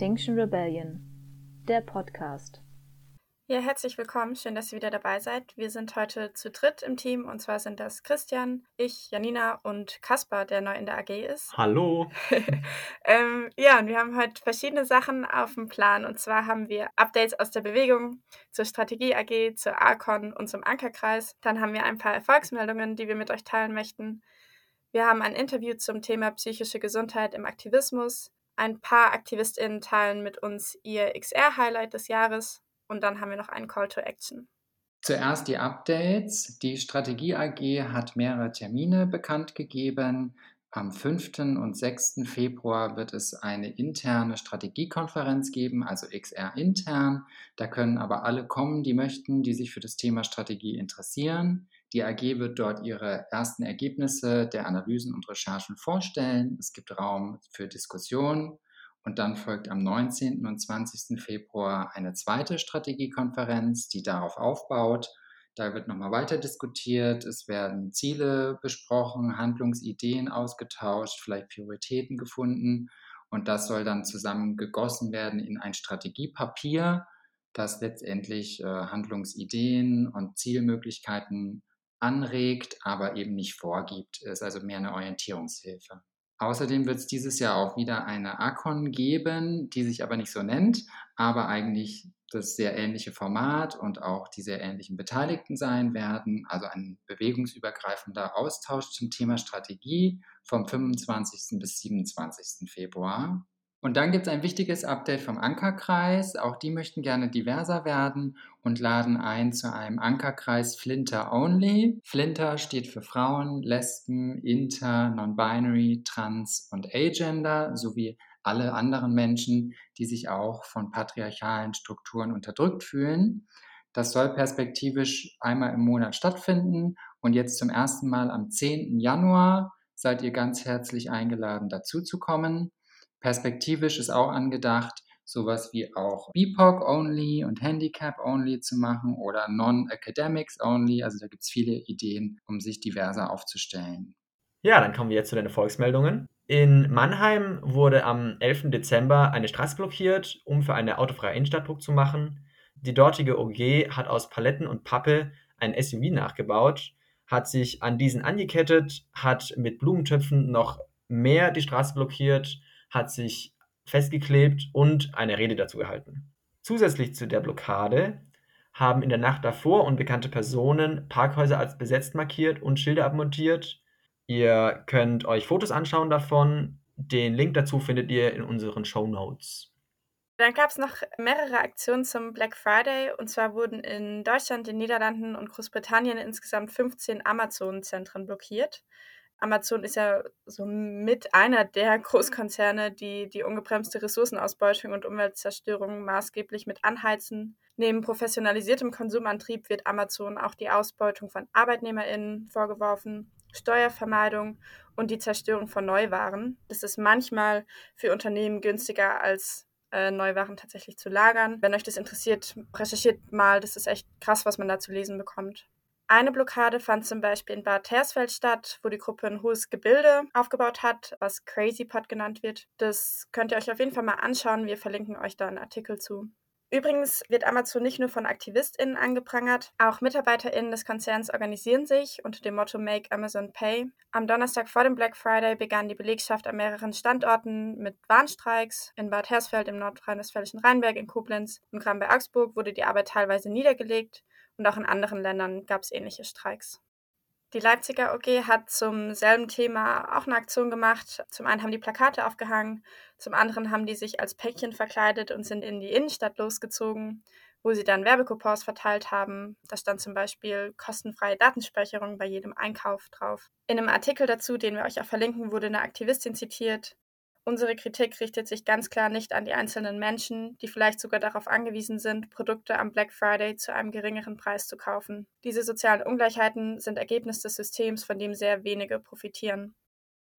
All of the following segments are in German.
Extinction Rebellion, der Podcast. Ja, herzlich willkommen. Schön, dass ihr wieder dabei seid. Wir sind heute zu dritt im Team und zwar sind das Christian, ich, Janina und Kaspar, der neu in der AG ist. Hallo. ähm, ja, und wir haben heute verschiedene Sachen auf dem Plan und zwar haben wir Updates aus der Bewegung zur Strategie AG, zur ARCON und zum Ankerkreis. Dann haben wir ein paar Erfolgsmeldungen, die wir mit euch teilen möchten. Wir haben ein Interview zum Thema psychische Gesundheit im Aktivismus. Ein paar AktivistInnen teilen mit uns ihr XR-Highlight des Jahres und dann haben wir noch einen Call to Action. Zuerst die Updates. Die Strategie AG hat mehrere Termine bekannt gegeben. Am 5. und 6. Februar wird es eine interne Strategiekonferenz geben, also XR intern. Da können aber alle kommen, die möchten, die sich für das Thema Strategie interessieren. Die AG wird dort ihre ersten Ergebnisse der Analysen und Recherchen vorstellen. Es gibt Raum für Diskussionen. Und dann folgt am 19. und 20. Februar eine zweite Strategiekonferenz, die darauf aufbaut. Da wird nochmal weiter diskutiert, es werden Ziele besprochen, Handlungsideen ausgetauscht, vielleicht Prioritäten gefunden. Und das soll dann zusammengegossen werden in ein Strategiepapier, das letztendlich äh, Handlungsideen und Zielmöglichkeiten anregt, aber eben nicht vorgibt. Ist also mehr eine Orientierungshilfe. Außerdem wird es dieses Jahr auch wieder eine Akon geben, die sich aber nicht so nennt, aber eigentlich das sehr ähnliche Format und auch die sehr ähnlichen Beteiligten sein werden. Also ein bewegungsübergreifender Austausch zum Thema Strategie vom 25. bis 27. Februar. Und dann gibt es ein wichtiges Update vom Ankerkreis. Auch die möchten gerne diverser werden und laden ein zu einem Ankerkreis Flinter Only. Flinter steht für Frauen, Lesben, Inter, Non-Binary, Trans und Agender sowie alle anderen Menschen, die sich auch von patriarchalen Strukturen unterdrückt fühlen. Das soll perspektivisch einmal im Monat stattfinden und jetzt zum ersten Mal am 10. Januar seid ihr ganz herzlich eingeladen, dazu zu kommen. Perspektivisch ist auch angedacht, sowas wie auch BIPOC only und Handicap only zu machen oder Non-Academics only. Also da gibt es viele Ideen, um sich diverser aufzustellen. Ja, dann kommen wir jetzt zu den Erfolgsmeldungen. In Mannheim wurde am 11. Dezember eine Straße blockiert, um für eine autofreie Innenstadt Druck zu machen. Die dortige OG hat aus Paletten und Pappe ein SUV nachgebaut, hat sich an diesen angekettet, hat mit Blumentöpfen noch mehr die Straße blockiert hat sich festgeklebt und eine Rede dazu gehalten. Zusätzlich zu der Blockade haben in der Nacht davor unbekannte Personen Parkhäuser als besetzt markiert und Schilder abmontiert. Ihr könnt euch Fotos anschauen davon. Den Link dazu findet ihr in unseren Show Notes. Dann gab es noch mehrere Aktionen zum Black Friday. Und zwar wurden in Deutschland, den Niederlanden und Großbritannien insgesamt 15 Amazon-Zentren blockiert. Amazon ist ja so mit einer der Großkonzerne, die die ungebremste Ressourcenausbeutung und Umweltzerstörung maßgeblich mit anheizen. Neben professionalisiertem Konsumantrieb wird Amazon auch die Ausbeutung von ArbeitnehmerInnen vorgeworfen, Steuervermeidung und die Zerstörung von Neuwaren. Das ist manchmal für Unternehmen günstiger als äh, Neuwaren tatsächlich zu lagern. Wenn euch das interessiert, recherchiert mal. Das ist echt krass, was man da zu lesen bekommt. Eine Blockade fand zum Beispiel in Bad Hersfeld statt, wo die Gruppe ein hohes Gebilde aufgebaut hat, was Crazy Pot genannt wird. Das könnt ihr euch auf jeden Fall mal anschauen. Wir verlinken euch da einen Artikel zu. Übrigens wird Amazon nicht nur von AktivistInnen angeprangert, auch MitarbeiterInnen des Konzerns organisieren sich unter dem Motto Make Amazon Pay. Am Donnerstag vor dem Black Friday begann die Belegschaft an mehreren Standorten mit Warnstreiks. In Bad Hersfeld im nordrhein-westfälischen Rheinberg, in Koblenz und Kram bei Augsburg wurde die Arbeit teilweise niedergelegt und auch in anderen Ländern gab es ähnliche Streiks. Die Leipziger OG hat zum selben Thema auch eine Aktion gemacht. Zum einen haben die Plakate aufgehangen, zum anderen haben die sich als Päckchen verkleidet und sind in die Innenstadt losgezogen, wo sie dann Werbecoupons verteilt haben. Da stand zum Beispiel kostenfreie Datenspeicherung bei jedem Einkauf drauf. In einem Artikel dazu, den wir euch auch verlinken, wurde eine Aktivistin zitiert, Unsere Kritik richtet sich ganz klar nicht an die einzelnen Menschen, die vielleicht sogar darauf angewiesen sind, Produkte am Black Friday zu einem geringeren Preis zu kaufen. Diese sozialen Ungleichheiten sind Ergebnis des Systems, von dem sehr wenige profitieren.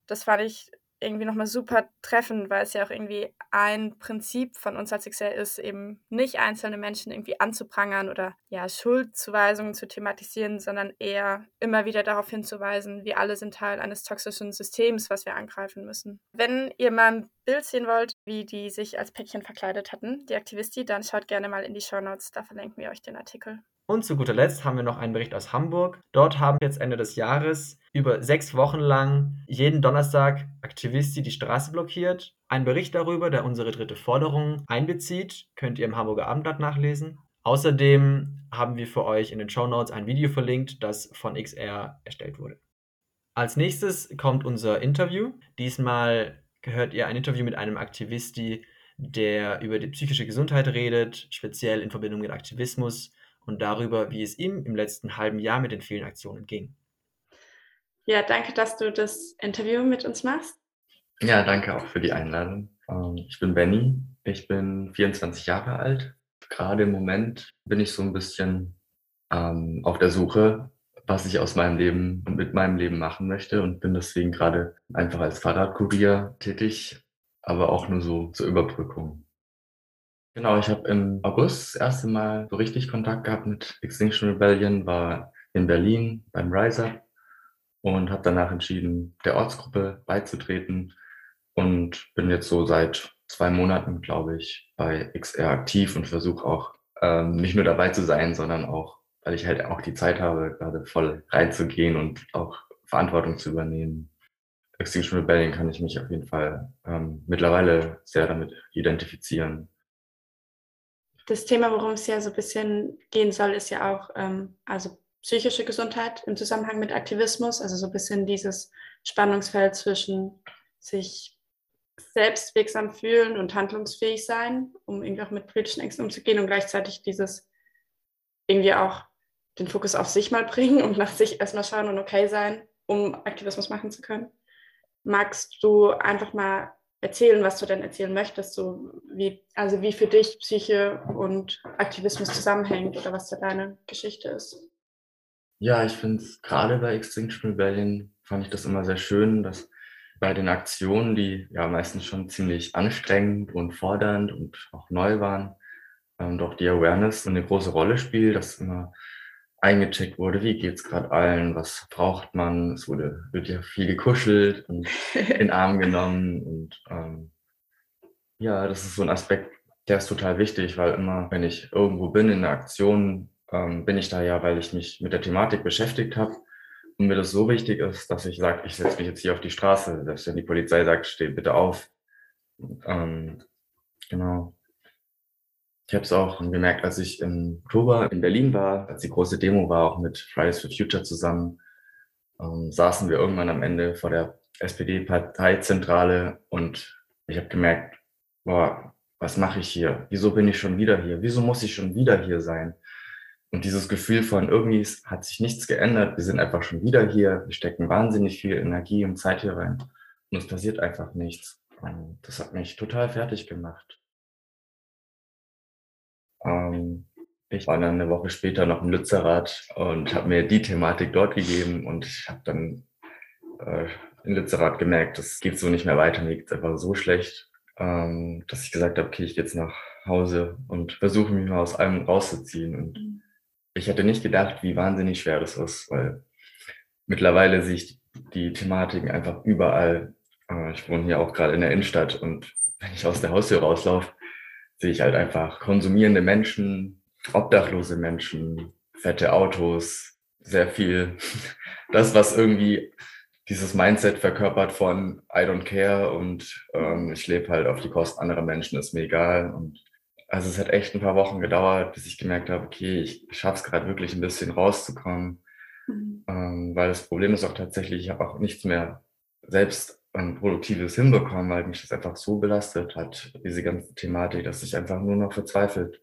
Das fand ich irgendwie nochmal super treffen, weil es ja auch irgendwie ein Prinzip von uns als XR ist, eben nicht einzelne Menschen irgendwie anzuprangern oder ja, Schuldzuweisungen zu thematisieren, sondern eher immer wieder darauf hinzuweisen, wir alle sind Teil eines toxischen Systems, was wir angreifen müssen. Wenn ihr mal ein Bild sehen wollt, wie die sich als Päckchen verkleidet hatten, die Aktivisti, dann schaut gerne mal in die Show Notes, da verlinken wir euch den Artikel. Und zu guter Letzt haben wir noch einen Bericht aus Hamburg. Dort haben jetzt Ende des Jahres über sechs Wochen lang jeden Donnerstag Aktivisti die Straße blockiert. Ein Bericht darüber, der unsere dritte Forderung einbezieht, könnt ihr im Hamburger Abendblatt nachlesen. Außerdem haben wir für euch in den Show Notes ein Video verlinkt, das von XR erstellt wurde. Als nächstes kommt unser Interview. Diesmal gehört ihr ein Interview mit einem Aktivisti, der über die psychische Gesundheit redet, speziell in Verbindung mit Aktivismus und darüber, wie es ihm im letzten halben Jahr mit den vielen Aktionen ging. Ja, danke, dass du das Interview mit uns machst. Ja, danke auch für die Einladung. Ähm, ich bin Benny, ich bin 24 Jahre alt. Gerade im Moment bin ich so ein bisschen ähm, auf der Suche, was ich aus meinem Leben und mit meinem Leben machen möchte und bin deswegen gerade einfach als Fahrradkurier tätig, aber auch nur so zur Überbrückung. Genau, ich habe im August das erste Mal so richtig Kontakt gehabt mit Extinction Rebellion, war in Berlin beim Riser und habe danach entschieden, der Ortsgruppe beizutreten und bin jetzt so seit zwei Monaten, glaube ich, bei XR aktiv und versuche auch ähm, nicht nur dabei zu sein, sondern auch, weil ich halt auch die Zeit habe, gerade voll reinzugehen und auch Verantwortung zu übernehmen. Extinction Rebellion kann ich mich auf jeden Fall ähm, mittlerweile sehr damit identifizieren das Thema, worum es ja so ein bisschen gehen soll, ist ja auch ähm, also psychische Gesundheit im Zusammenhang mit Aktivismus, also so ein bisschen dieses Spannungsfeld zwischen sich selbstwirksam fühlen und handlungsfähig sein, um irgendwie auch mit politischen Ängsten umzugehen und gleichzeitig dieses irgendwie auch den Fokus auf sich mal bringen und nach sich erstmal schauen und okay sein, um Aktivismus machen zu können. Magst du einfach mal erzählen, was du denn erzählen möchtest, so wie, also wie für dich Psyche und Aktivismus zusammenhängt oder was da deine Geschichte ist. Ja, ich finde es gerade bei Extinction Rebellion fand ich das immer sehr schön, dass bei den Aktionen, die ja meistens schon ziemlich anstrengend und fordernd und auch neu waren, ähm, doch die Awareness eine große Rolle spielt, dass immer eingecheckt wurde, wie geht's gerade allen, was braucht man. Es wurde, wird ja viel gekuschelt und in den Arm genommen. Und ähm, ja, das ist so ein Aspekt, der ist total wichtig, weil immer, wenn ich irgendwo bin in der Aktion, ähm, bin ich da ja, weil ich mich mit der Thematik beschäftigt habe und mir das so wichtig ist, dass ich sage, ich setze mich jetzt hier auf die Straße, selbst wenn die Polizei sagt, steh bitte auf. Ähm, genau. Ich habe es auch gemerkt, als ich im Oktober in Berlin war, als die große Demo war, auch mit Fridays for Future zusammen, ähm, saßen wir irgendwann am Ende vor der SPD-Parteizentrale und ich habe gemerkt, boah, was mache ich hier? Wieso bin ich schon wieder hier? Wieso muss ich schon wieder hier sein? Und dieses Gefühl von irgendwie hat sich nichts geändert, wir sind einfach schon wieder hier, wir stecken wahnsinnig viel Energie und Zeit hier rein und es passiert einfach nichts. Und das hat mich total fertig gemacht. Ähm, ich war dann eine Woche später noch im Lützerath und habe mir die Thematik dort gegeben und ich habe dann äh, in Lützerath gemerkt, das geht so nicht mehr weiter, mir geht es einfach so schlecht, ähm, dass ich gesagt habe, okay, ich gehe jetzt nach Hause und versuche mich mal aus allem rauszuziehen. Und mhm. ich hätte nicht gedacht, wie wahnsinnig schwer das ist, weil mittlerweile sehe ich die Thematiken einfach überall. Äh, ich wohne hier auch gerade in der Innenstadt und wenn ich aus der Haustür rauslaufe, sehe ich halt einfach konsumierende Menschen, obdachlose Menschen, fette Autos, sehr viel. Das, was irgendwie dieses Mindset verkörpert von I don't care und ähm, ich lebe halt auf die Kosten anderer Menschen, ist mir egal. Und also es hat echt ein paar Wochen gedauert, bis ich gemerkt habe, okay, ich schaffe es gerade wirklich ein bisschen rauszukommen. Mhm. Ähm, weil das Problem ist auch tatsächlich, ich habe auch nichts mehr selbst ein Produktives hinbekommen, weil mich das einfach so belastet hat, diese ganze Thematik, dass ich einfach nur noch verzweifelt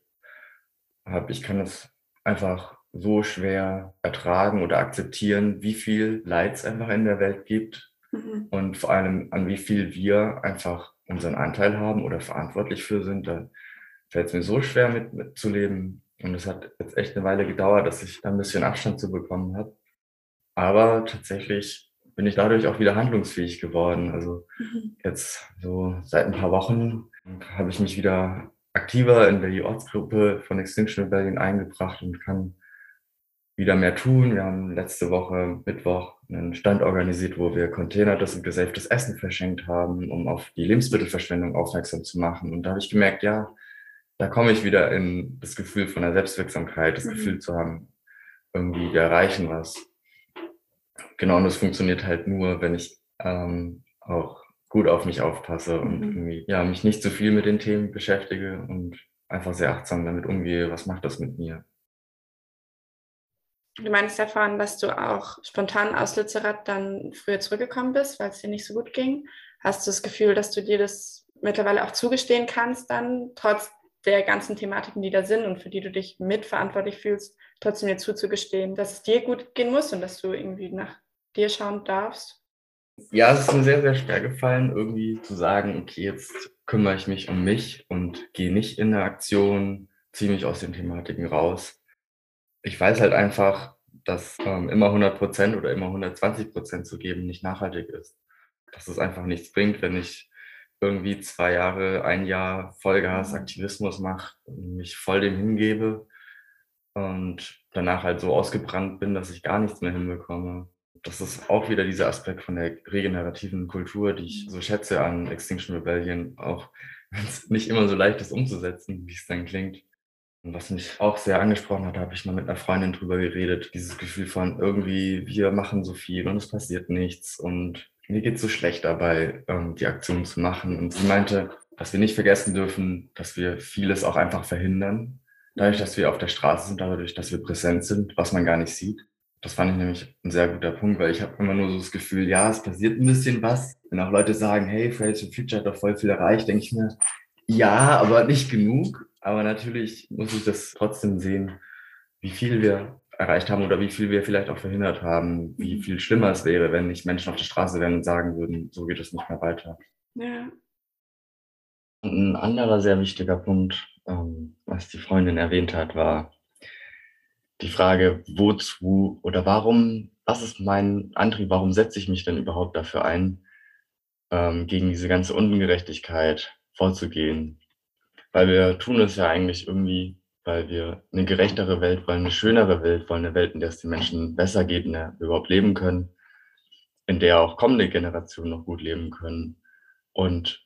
habe. Ich kann es einfach so schwer ertragen oder akzeptieren, wie viel Leid es einfach in der Welt gibt mhm. und vor allem an wie viel wir einfach unseren Anteil haben oder verantwortlich für sind. Da fällt es mir so schwer mit, mitzuleben. Und es hat jetzt echt eine Weile gedauert, dass ich da ein bisschen Abstand zu bekommen habe. Aber tatsächlich bin ich dadurch auch wieder handlungsfähig geworden. Also mhm. jetzt so seit ein paar Wochen habe ich mich wieder aktiver in die Ortsgruppe von Extinction Rebellion eingebracht und kann wieder mehr tun. Wir haben letzte Woche Mittwoch einen Stand organisiert, wo wir containertes und gesaftes Essen verschenkt haben, um auf die Lebensmittelverschwendung aufmerksam zu machen. Und da habe ich gemerkt, ja, da komme ich wieder in das Gefühl von der Selbstwirksamkeit, das mhm. Gefühl zu haben, irgendwie wir erreichen was. Genau, und das funktioniert halt nur, wenn ich ähm, auch gut auf mich aufpasse und mhm. irgendwie, ja, mich nicht zu viel mit den Themen beschäftige und einfach sehr achtsam damit umgehe, was macht das mit mir. Du meinst davon, dass du auch spontan aus Lützerath dann früher zurückgekommen bist, weil es dir nicht so gut ging. Hast du das Gefühl, dass du dir das mittlerweile auch zugestehen kannst, dann trotz der ganzen Thematiken, die da sind und für die du dich mitverantwortlich fühlst, trotzdem dir zuzugestehen, dass es dir gut gehen muss und dass du irgendwie nach dir schauen darfst? Ja, es ist mir sehr, sehr schwer gefallen, irgendwie zu sagen, okay, jetzt kümmere ich mich um mich und gehe nicht in eine Aktion, ziehe mich aus den Thematiken raus ich weiß halt einfach, dass ähm, immer 100 Prozent oder immer 120 Prozent zu geben nicht nachhaltig ist. Dass es einfach nichts bringt, wenn ich irgendwie zwei Jahre, ein Jahr Vollgas Aktivismus mache, mich voll dem hingebe und danach halt so ausgebrannt bin, dass ich gar nichts mehr hinbekomme. Das ist auch wieder dieser Aspekt von der regenerativen Kultur, die ich so schätze an Extinction Rebellion, auch wenn es nicht immer so leicht ist umzusetzen, wie es dann klingt. Und was mich auch sehr angesprochen hat, habe ich mal mit einer Freundin drüber geredet. Dieses Gefühl von irgendwie, wir machen so viel und es passiert nichts und mir geht es so schlecht dabei, ähm, die Aktion zu machen. Und sie meinte, dass wir nicht vergessen dürfen, dass wir vieles auch einfach verhindern. Dadurch, dass wir auf der Straße sind, dadurch, dass wir präsent sind, was man gar nicht sieht. Das fand ich nämlich ein sehr guter Punkt, weil ich habe immer nur so das Gefühl, ja, es passiert ein bisschen was. Wenn auch Leute sagen, hey, Fridays for Future hat doch voll viel erreicht, denke ich mir, ja, aber nicht genug. Aber natürlich muss ich das trotzdem sehen, wie viel wir erreicht haben oder wie viel wir vielleicht auch verhindert haben, wie mhm. viel schlimmer es wäre, wenn nicht Menschen auf der Straße wären und sagen würden, so geht es nicht mehr weiter. Ja. Ein anderer sehr wichtiger Punkt, ähm, Freundin erwähnt hat, war die Frage, wozu oder warum, was ist mein Antrieb, warum setze ich mich denn überhaupt dafür ein, ähm, gegen diese ganze Ungerechtigkeit vorzugehen, weil wir tun es ja eigentlich irgendwie, weil wir eine gerechtere Welt wollen, eine schönere Welt wollen, eine Welt, in der es den Menschen besser geht, in der wir überhaupt leben können, in der auch kommende Generationen noch gut leben können. Und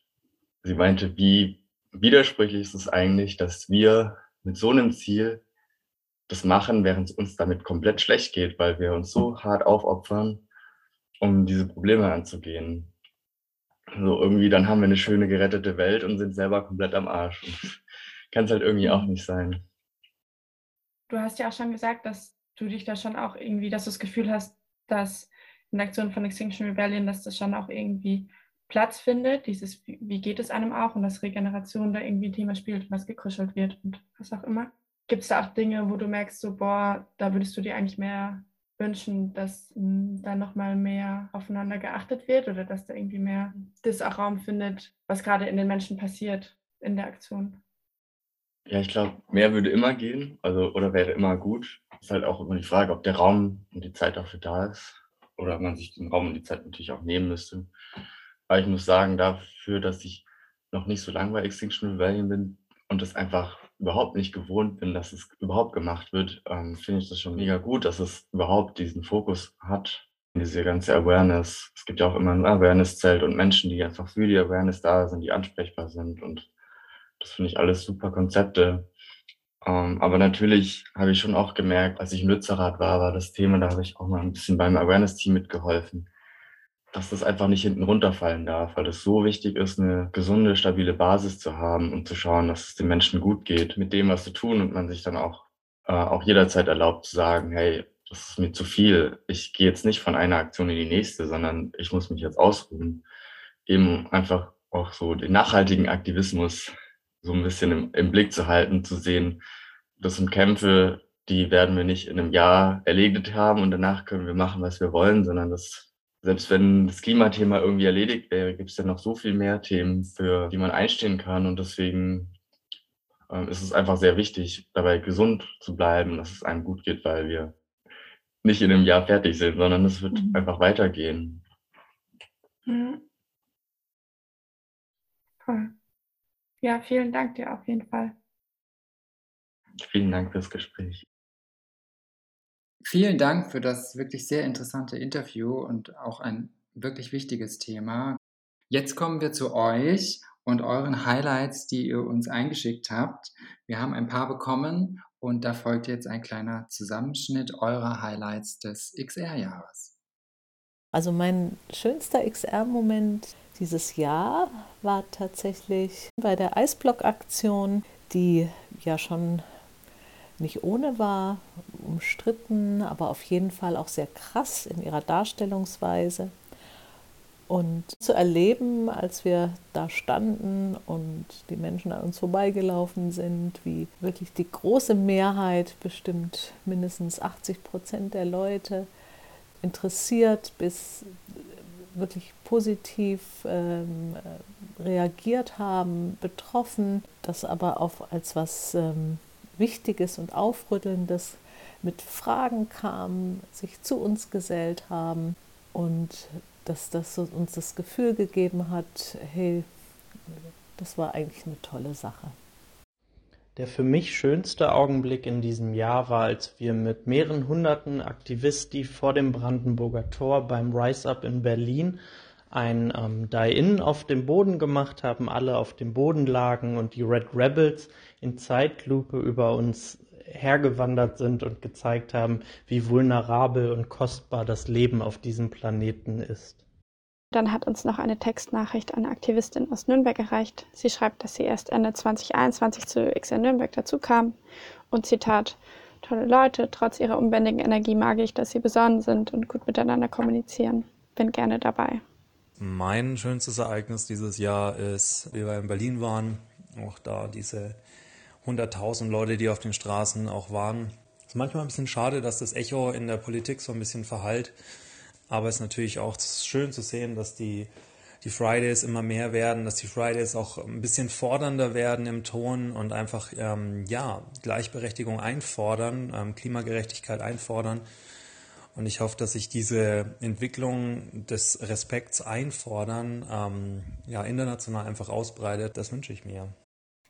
sie meinte, wie widersprüchlich ist es eigentlich, dass wir mit so einem Ziel das machen, während es uns damit komplett schlecht geht, weil wir uns so hart aufopfern, um diese Probleme anzugehen. So irgendwie, dann haben wir eine schöne gerettete Welt und sind selber komplett am Arsch. Kann es halt irgendwie auch nicht sein. Du hast ja auch schon gesagt, dass du dich da schon auch irgendwie, dass du das Gefühl hast, dass in der Aktion von Extinction Rebellion, dass das schon auch irgendwie Platz findet, dieses, wie geht es einem auch und dass Regeneration da irgendwie ein Thema spielt, was gekuschelt wird und was auch immer. Gibt es da auch Dinge, wo du merkst, so, boah, da würdest du dir eigentlich mehr wünschen, dass hm, da nochmal mehr aufeinander geachtet wird oder dass da irgendwie mehr das auch Raum findet, was gerade in den Menschen passiert in der Aktion? Ja, ich glaube, mehr würde immer gehen, also oder wäre immer gut. Ist halt auch immer die Frage, ob der Raum und die Zeit dafür da ist oder man sich den Raum und die Zeit natürlich auch nehmen müsste. Aber ich muss sagen, dafür, dass ich noch nicht so lange bei Extinction Rebellion bin und das einfach überhaupt nicht gewohnt bin, dass es überhaupt gemacht wird, ähm, finde ich das schon mega gut, dass es überhaupt diesen Fokus hat, diese ganze Awareness. Es gibt ja auch immer ein Awareness-Zelt und Menschen, die einfach für die Awareness da sind, die ansprechbar sind und das finde ich alles super Konzepte. Ähm, aber natürlich habe ich schon auch gemerkt, als ich im Lützerath war, war das Thema, da habe ich auch mal ein bisschen beim Awareness-Team mitgeholfen dass das einfach nicht hinten runterfallen darf, weil es so wichtig ist, eine gesunde, stabile Basis zu haben und zu schauen, dass es den Menschen gut geht mit dem, was sie tun und man sich dann auch, äh, auch jederzeit erlaubt zu sagen, hey, das ist mir zu viel. Ich gehe jetzt nicht von einer Aktion in die nächste, sondern ich muss mich jetzt ausruhen. Eben einfach auch so den nachhaltigen Aktivismus so ein bisschen im, im Blick zu halten, zu sehen, das sind Kämpfe, die werden wir nicht in einem Jahr erledigt haben und danach können wir machen, was wir wollen, sondern das selbst wenn das Klimathema irgendwie erledigt wäre, gibt es ja noch so viel mehr Themen, für die man einstehen kann. Und deswegen ähm, ist es einfach sehr wichtig, dabei gesund zu bleiben, dass es einem gut geht, weil wir nicht in einem Jahr fertig sind, sondern es wird mhm. einfach weitergehen. Mhm. Cool. Ja, vielen Dank dir auf jeden Fall. Vielen Dank fürs Gespräch. Vielen Dank für das wirklich sehr interessante Interview und auch ein wirklich wichtiges Thema. Jetzt kommen wir zu euch und euren Highlights, die ihr uns eingeschickt habt. Wir haben ein paar bekommen und da folgt jetzt ein kleiner Zusammenschnitt eurer Highlights des XR-Jahres. Also mein schönster XR-Moment dieses Jahr war tatsächlich bei der Eisblock-Aktion, die ja schon nicht ohne war, umstritten, aber auf jeden Fall auch sehr krass in ihrer Darstellungsweise. Und zu erleben, als wir da standen und die Menschen an uns vorbeigelaufen sind, wie wirklich die große Mehrheit, bestimmt mindestens 80 Prozent der Leute, interessiert bis wirklich positiv ähm, reagiert haben, betroffen, das aber auch als was ähm, Wichtiges und Aufrüttelndes mit Fragen kamen, sich zu uns gesellt haben und dass das uns das Gefühl gegeben hat, hey, das war eigentlich eine tolle Sache. Der für mich schönste Augenblick in diesem Jahr war, als wir mit mehreren hunderten Aktivisten vor dem Brandenburger Tor beim Rise Up in Berlin ein ähm, Die-In auf dem Boden gemacht haben, alle auf dem Boden lagen und die Red Rebels in Zeitlupe über uns hergewandert sind und gezeigt haben, wie vulnerabel und kostbar das Leben auf diesem Planeten ist. Dann hat uns noch eine Textnachricht eine Aktivistin aus Nürnberg erreicht. Sie schreibt, dass sie erst Ende 2021 zu XR Nürnberg dazukam. Und Zitat, tolle Leute, trotz ihrer unbändigen Energie mag ich, dass sie besonnen sind und gut miteinander kommunizieren. Bin gerne dabei. Mein schönstes Ereignis dieses Jahr ist, wie wir in Berlin waren, auch da diese 100.000 Leute, die auf den Straßen auch waren. Es ist manchmal ein bisschen schade, dass das Echo in der Politik so ein bisschen verhallt. Aber es ist natürlich auch schön zu sehen, dass die, die Fridays immer mehr werden, dass die Fridays auch ein bisschen fordernder werden im Ton und einfach ähm, ja, Gleichberechtigung einfordern, ähm, Klimagerechtigkeit einfordern. Und ich hoffe, dass sich diese Entwicklung des Respekts einfordern ähm, ja, international einfach ausbreitet. Das wünsche ich mir.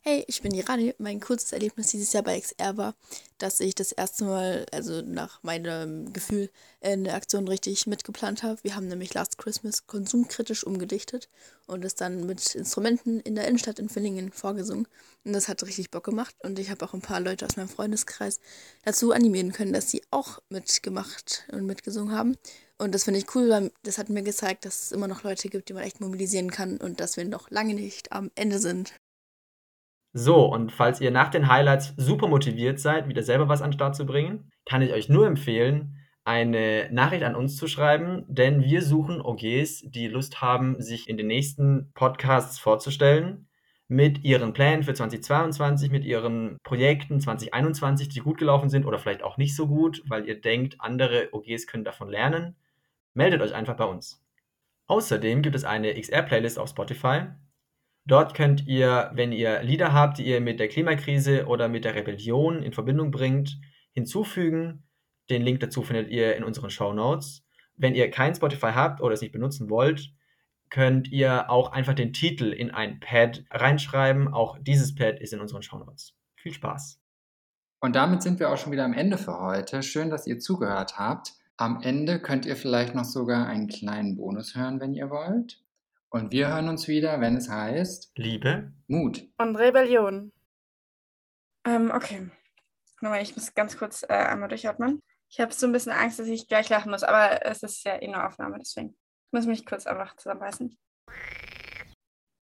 Hey, ich bin die Rani. Mein kurzes Erlebnis dieses Jahr bei XR war, dass ich das erste Mal, also nach meinem Gefühl, eine Aktion richtig mitgeplant habe. Wir haben nämlich Last Christmas konsumkritisch umgedichtet und es dann mit Instrumenten in der Innenstadt in Villingen vorgesungen. Und das hat richtig Bock gemacht und ich habe auch ein paar Leute aus meinem Freundeskreis dazu animieren können, dass sie auch mitgemacht und mitgesungen haben. Und das finde ich cool, weil das hat mir gezeigt, dass es immer noch Leute gibt, die man echt mobilisieren kann und dass wir noch lange nicht am Ende sind. So, und falls ihr nach den Highlights super motiviert seid, wieder selber was an den Start zu bringen, kann ich euch nur empfehlen, eine Nachricht an uns zu schreiben, denn wir suchen OGs, die Lust haben, sich in den nächsten Podcasts vorzustellen, mit ihren Plänen für 2022, mit ihren Projekten 2021, die gut gelaufen sind oder vielleicht auch nicht so gut, weil ihr denkt, andere OGs können davon lernen. Meldet euch einfach bei uns. Außerdem gibt es eine XR-Playlist auf Spotify, Dort könnt ihr, wenn ihr Lieder habt, die ihr mit der Klimakrise oder mit der Rebellion in Verbindung bringt, hinzufügen. Den Link dazu findet ihr in unseren Show Notes. Wenn ihr kein Spotify habt oder es nicht benutzen wollt, könnt ihr auch einfach den Titel in ein Pad reinschreiben. Auch dieses Pad ist in unseren Show Notes. Viel Spaß. Und damit sind wir auch schon wieder am Ende für heute. Schön, dass ihr zugehört habt. Am Ende könnt ihr vielleicht noch sogar einen kleinen Bonus hören, wenn ihr wollt. Und wir hören uns wieder, wenn es heißt Liebe, Mut und Rebellion. Ähm, okay. Nochmal, ich muss ganz kurz äh, einmal durchatmen. Ich habe so ein bisschen Angst, dass ich gleich lachen muss, aber es ist ja eh nur Aufnahme, deswegen. Ich muss mich kurz einfach zusammenreißen.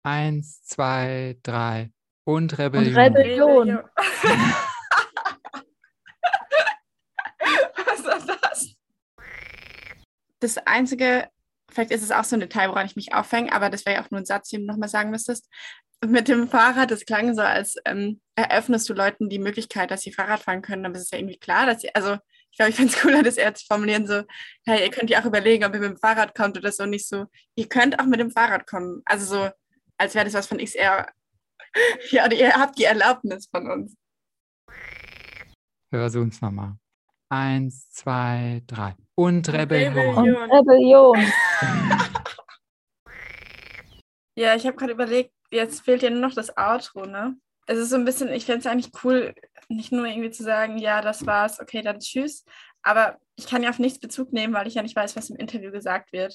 Eins, zwei, drei. Und Rebellion. Und Rebellion. Rebellion. Was war das? Das Einzige, vielleicht ist es auch so ein Detail, woran ich mich aufhänge, aber das wäre ja auch nur ein Satz, den du nochmal sagen müsstest. Mit dem Fahrrad, das klang so, als ähm, eröffnest du Leuten die Möglichkeit, dass sie Fahrrad fahren können, aber es ist ja irgendwie klar, dass sie, also ich glaube, ich finde es cooler, das eher zu formulieren, so, hey, ihr könnt ja auch überlegen, ob ihr mit dem Fahrrad kommt oder so, nicht so, ihr könnt auch mit dem Fahrrad kommen. Also so, als wäre das was von XR. ja, ihr habt die Erlaubnis von uns. Wir versuchen es nochmal. Eins, zwei, drei. Und Rebellion. Und Rebellion. ja, ich habe gerade überlegt, jetzt fehlt ja nur noch das Outro, ne? Es ist so ein bisschen, ich fände es eigentlich cool, nicht nur irgendwie zu sagen, ja, das war's, okay, dann tschüss. Aber Ich kann ja auf nichts Bezug nehmen, weil ich ja nicht weiß, was im Interview gesagt wird.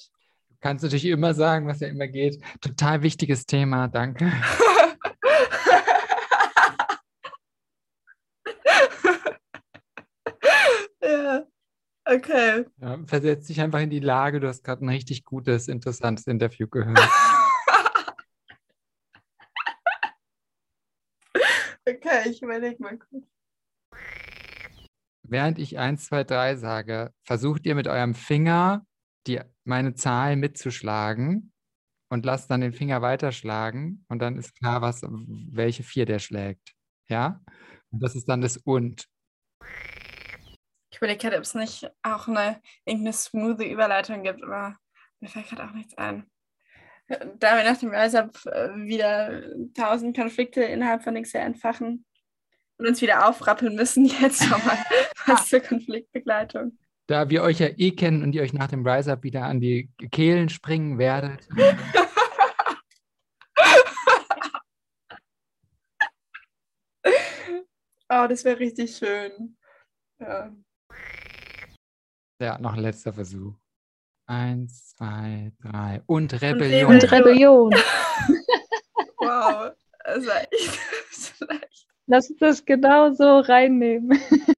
Du kannst natürlich immer sagen, was ja immer geht. Total wichtiges Thema, danke. ja, okay. Ja, versetz dich einfach in die Lage, du hast gerade ein richtig gutes, interessantes Interview gehört. okay, ich überlege mal kurz. Während ich 1, 2, 3 sage, versucht ihr mit eurem Finger die, meine Zahl mitzuschlagen und lasst dann den Finger weiterschlagen und dann ist klar, was, welche vier der schlägt. Ja? Und das ist dann das Und. Ich überlege gerade, ob es nicht auch eine irgendeine smooth Überleitung gibt, aber mir fällt gerade auch nichts ein. Da wir nach dem Rise wieder tausend Konflikte innerhalb von XR entfachen und uns wieder aufrappeln müssen, jetzt nochmal was zur Konfliktbegleitung. Da wir euch ja eh kennen und ihr euch nach dem Rise-Up wieder an die Kehlen springen werdet. oh, das wäre richtig schön. Ja. Ja, noch ein letzter Versuch. Eins, zwei, drei. Und Rebellion. Und Rebellion. wow, das war echt schlecht. Lass uns das genau so reinnehmen.